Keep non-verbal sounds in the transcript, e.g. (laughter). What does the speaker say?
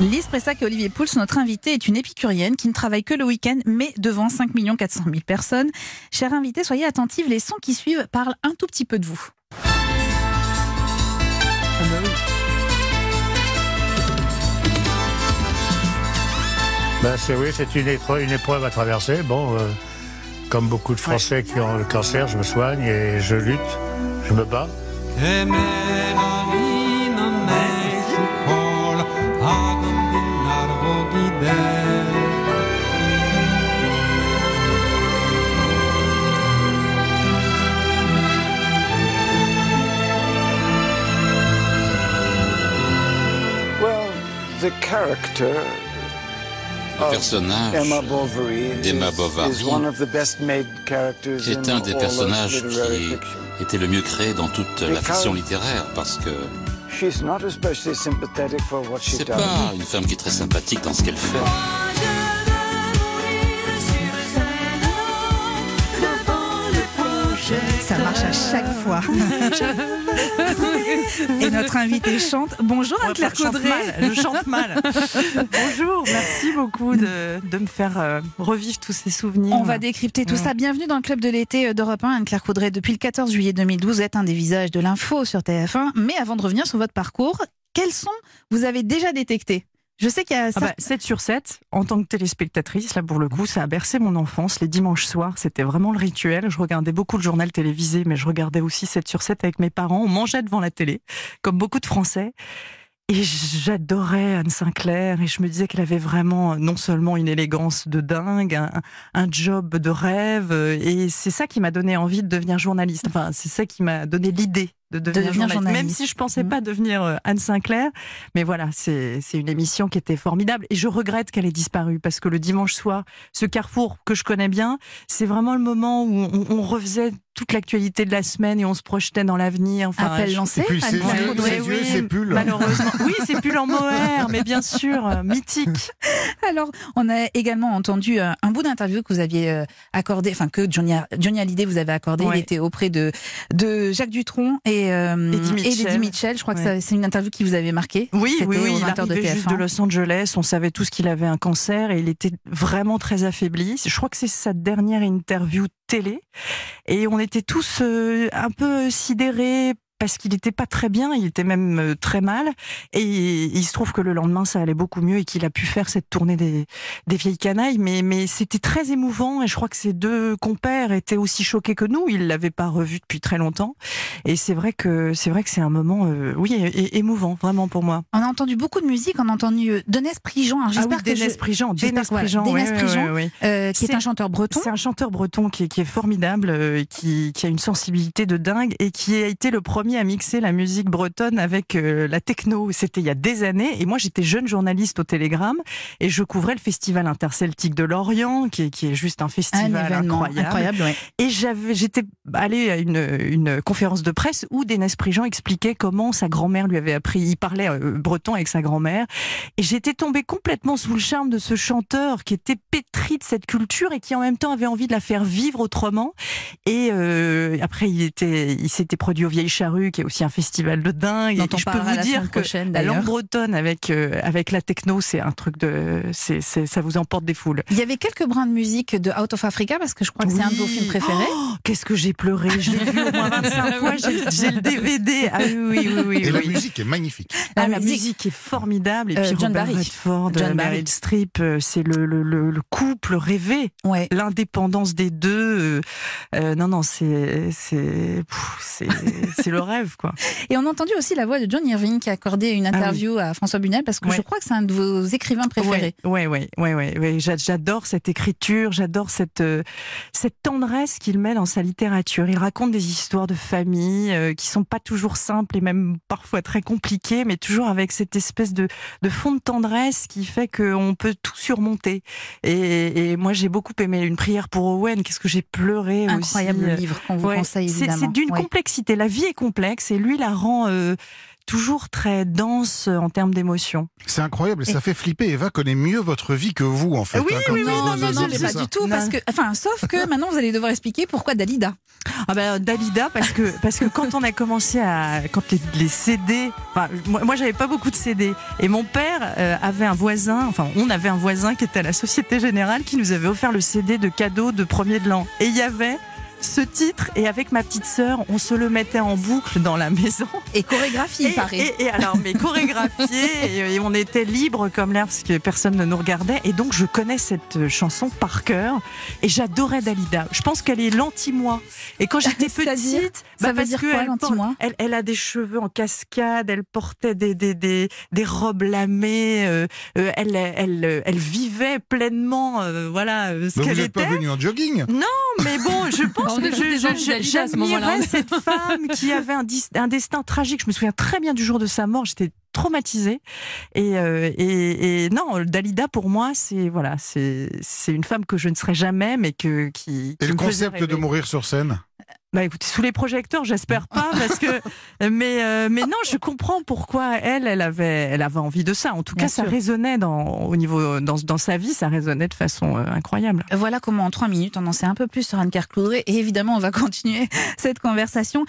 Lise Pressac et Olivier Pouls, notre invité, est une épicurienne qui ne travaille que le week-end, mais devant 5 400 000 personnes. Chers invités, soyez attentifs, les sons qui suivent parlent un tout petit peu de vous. Ben, c'est oui, c'est une épreuve, une épreuve à traverser. Bon, euh, comme beaucoup de Français qui ont le cancer, je me soigne et je lutte, je me bats. The character Le personnage Emma Bovary d'Emma is- Bovary is one of the best made characters qui est un des personnages qui était le mieux créé dans toute la fiction littéraire parce que She's not especially sympathetic for what she c'est does. pas une femme qui est très sympathique dans ce qu'elle fait. Ça marche à chaque fois. (laughs) et notre invité chante. Bonjour chante Coudray. mal, je chante mal. (laughs) Bonjour, merci beaucoup de, de me faire euh, revivre tous ces souvenirs. On va décrypter tout Ouais. ça. Bienvenue dans le club de l'été d'Europe 1, Anne-Claire Coudray. Depuis le 14 juillet 2012, vous êtes un des visages de l'info sur TF1. Mais avant de revenir sur votre parcours, quels sons vous avez déjà détectés Je sais qu'il y a Ah ça. bah, 7 sur 7, en tant que téléspectatrice, là pour le coup, ça a bercé mon enfance. Les dimanches soirs, c'était vraiment le rituel. Je regardais beaucoup le journal télévisé, mais je regardais aussi 7 sur 7 avec mes parents. On mangeait devant la télé, comme beaucoup de Français. Et j'adorais Anne Sinclair et je me disais qu'elle avait vraiment non seulement une élégance de dingue, un, un job de rêve euh, et c'est ça qui m'a donné envie de devenir journaliste. Enfin, c'est ça qui m'a donné l'idée de devenir, devenir journaliste. Même si je pensais Mhm. pas devenir euh, Anne Sinclair, mais voilà, c'est c'est une émission qui était formidable et je regrette qu'elle ait disparu parce que le dimanche soir, ce carrefour que je connais bien, c'est vraiment le moment où on, on refaisait toute l'actualité de la semaine et on se projetait dans l'avenir. Enfin, Appel je- lancé. c'est vieux, c'est pull. Malheureusement. Oui, c'est plus en mohair, mais bien sûr, euh, mythique. (laughs) Alors, on a également entendu euh, un bout d'interview que vous aviez euh, accordé, enfin que Johnny, Johnny Hallyday vous avait accordé. Ouais. Il était auprès de, de Jacques Dutronc et, euh, Eddie et Mitchell. Mitchell. Je crois que Ouais. c'est une interview qui vous avait marqué. Oui, oui, oui. Il 20 heures de arrivait juste TF1. de Los Angeles. On savait tous qu'il avait un cancer et il était vraiment très affaibli. Je crois que c'est sa dernière interview télé. Et on était tous euh, un peu sidérés parce qu'il n'était pas très bien, il était même euh, très mal. Et il se trouve que le lendemain, ça allait beaucoup mieux et qu'il a pu faire cette tournée des, des vieilles canailles. Mais, mais c'était très émouvant et je crois que ses deux compères étaient aussi choqués que nous. Ils l'avaient pas revu depuis très longtemps. Et c'est vrai que c'est vrai que c'est un moment, euh, oui, é- émouvant vraiment pour moi. On a entendu beaucoup de musique, on a entendu euh, Denès Prigent. Alors, Ah oui, que je- Prigent, voilà, Prigent, ouais, ouais, ouais, euh, qui est un chanteur breton. C'est un chanteur breton qui est, qui est formidable, euh, qui, qui a une sensibilité de dingue et qui a été le premier à mixer la musique bretonne avec euh, la techno. C'était il y a des années et moi j'étais jeune journaliste au Télégramme et je couvrais le festival interceltique de Lorient qui est, qui est juste un festival incroyable. incroyable. ouais. Et j'avais, j'étais allée à une, une conférence de presse où Dénès Prigent expliquait comment sa grand-mère lui avait appris. Il parlait euh, breton avec sa grand-mère. Et j'étais tombée complètement sous le charme de ce chanteur qui était pétri de cette culture et qui en même temps avait envie de la faire vivre autrement. Et euh, après, il était, il s'était produit au Vieilles Charrues, qui est aussi un festival de dingue. Et je peux vous la dire que la langue bretonne avec euh, avec la techno, c'est un truc de, c'est, c'est, ça vous emporte des foules. Il y avait quelques brins de musique de Out of Africa parce que je crois que c'est un de vos films préférés. Oh, Qu'est-ce que j'ai pleuré Je l'ai vu au moins 25 (laughs) fois. J'ai j'ai le DVD. Ah oui, oui, oui. oui, Et la musique est magnifique. Ah, La la musique. musique est formidable. Et Euh, puis John Barry. Redford, John euh, Barry. Meryl Streep, c'est le, le, le, le couple rêvé. Ouais. L'indépendance des deux. euh, non, non, c'est c'est pff, c'est c'est le rêve, quoi. Et on a entendu aussi la voix de John Irving qui a accordé une interview à François Bunel parce que Ah Ouais. je crois que c'est un de vos écrivains préférés. Ouais, ouais, ouais, ouais, ouais. J'a- J'adore cette écriture, j'adore cette euh, cette tendresse qu'il met dans sa littérature. Il raconte des histoires de famille euh, qui sont pas toujours simples et même parfois très compliquées, mais toujours avec cette espèce de de fond de tendresse qui fait qu'on peut tout surmonter. Et, et moi, j'ai beaucoup aimé Une prière pour Owen. Qu'est-ce que j'ai pleuré Incroyable aussi. livre qu'on vous Ouais, conseille c'est- évidemment. C'est d'une Ouais. complexité. La vie est complexe et lui la rend euh, toujours très dense en termes d'émotion. C'est incroyable et ça fait flipper. Eva connaît mieux votre vie que vous, en fait. Oui, hein, oui, oui, Non, non, non, mais pas ça. du tout. Non. Parce que, enfin, sauf que (laughs) maintenant, vous allez devoir expliquer pourquoi Dalida. Ah ben Dalida parce que (laughs) parce que quand on a commencé à quand les, les CD enfin, moi, moi j'avais pas beaucoup de CD et mon père euh, avait un voisin enfin on avait un voisin qui était à la Société Générale qui nous avait offert le CD de cadeau de premier de l'an et il y avait ce titre et avec ma petite sœur on se le mettait en boucle dans la maison Et chorégraphie, il et, paraît. et- et alors, mais chorégraphié, et, et on était libre comme l'air parce que personne ne nous regardait. Et donc, je connais cette chanson par cœur. Et j'adorais Dalida. Je pense qu'elle est l'anti-moi. Et quand j'étais (laughs) petite, Ça bah, veut parce dire que quoi, elle, l'anti-moi elle, elle a des cheveux en cascade, elle portait des, des, des, des robes lamées, euh, euh, elle, elle, elle vivait pleinement, euh, voilà, ce Mais qu'elle vous n'êtes pas venu en jogging? Mais bon, je pense À ce moment-là. j'admirais cette (laughs) femme qui avait un, destin tragique. Je me souviens très bien du jour de sa mort. J'étais traumatisée. Et, euh, et, et non, Dalida pour moi, c'est voilà, c'est une femme que je ne serai jamais, mais que qui. Et qui le concept de mourir sur scène? Bah écoutez, sous les projecteurs, j'espère pas, (laughs) parce que. Mais euh, mais non, je comprends pourquoi elle, elle avait, elle avait envie de ça. En tout Bien cas, ça résonnait dans au niveau dans dans sa vie, ça résonnait de façon euh, incroyable. Voilà comment en trois minutes on en sait un peu plus sur Anne-Claire et évidemment on va (laughs) continuer cette conversation